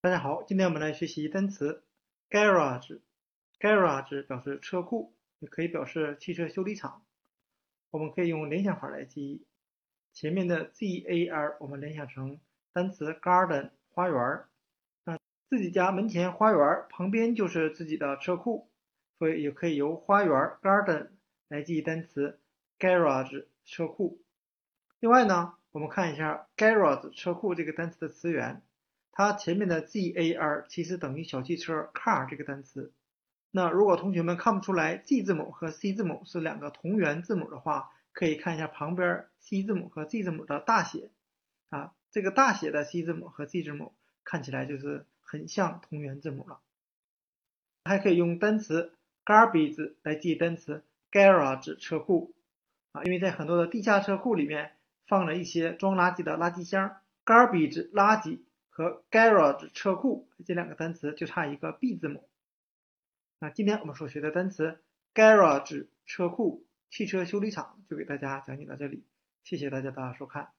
大家好，今天我们来学习单词 garage。garage 表示车库，也可以表示汽车修理厂。我们可以用联想法来记忆，前面的 gar 我们联想成单词 garden 花园。那自己家门前花园旁边就是自己的车库，所以也可以由花园 garden 来记忆单词 garage 车库。另外呢，我们看一下 garage 车库这个单词的词源。它前面的 G A R 其实等于小汽车 car 这个单词。那如果同学们看不出来 G 字母和 C 字母是两个同源字母的话，可以看一下旁边 C 字母和 G 字母的大写啊，这个大写的 C 字母和 G 字母看起来就是很像同源字母了。还可以用单词 garbage 来记单词 garage 车库啊，因为在很多的地下车库里面放了一些装垃圾的垃圾箱，garbage 垃圾。和 garage 车库这两个单词就差一个 b 字母。那今天我们所学的单词 garage 车库汽车修理厂就给大家讲解到这里，谢谢大家的收看。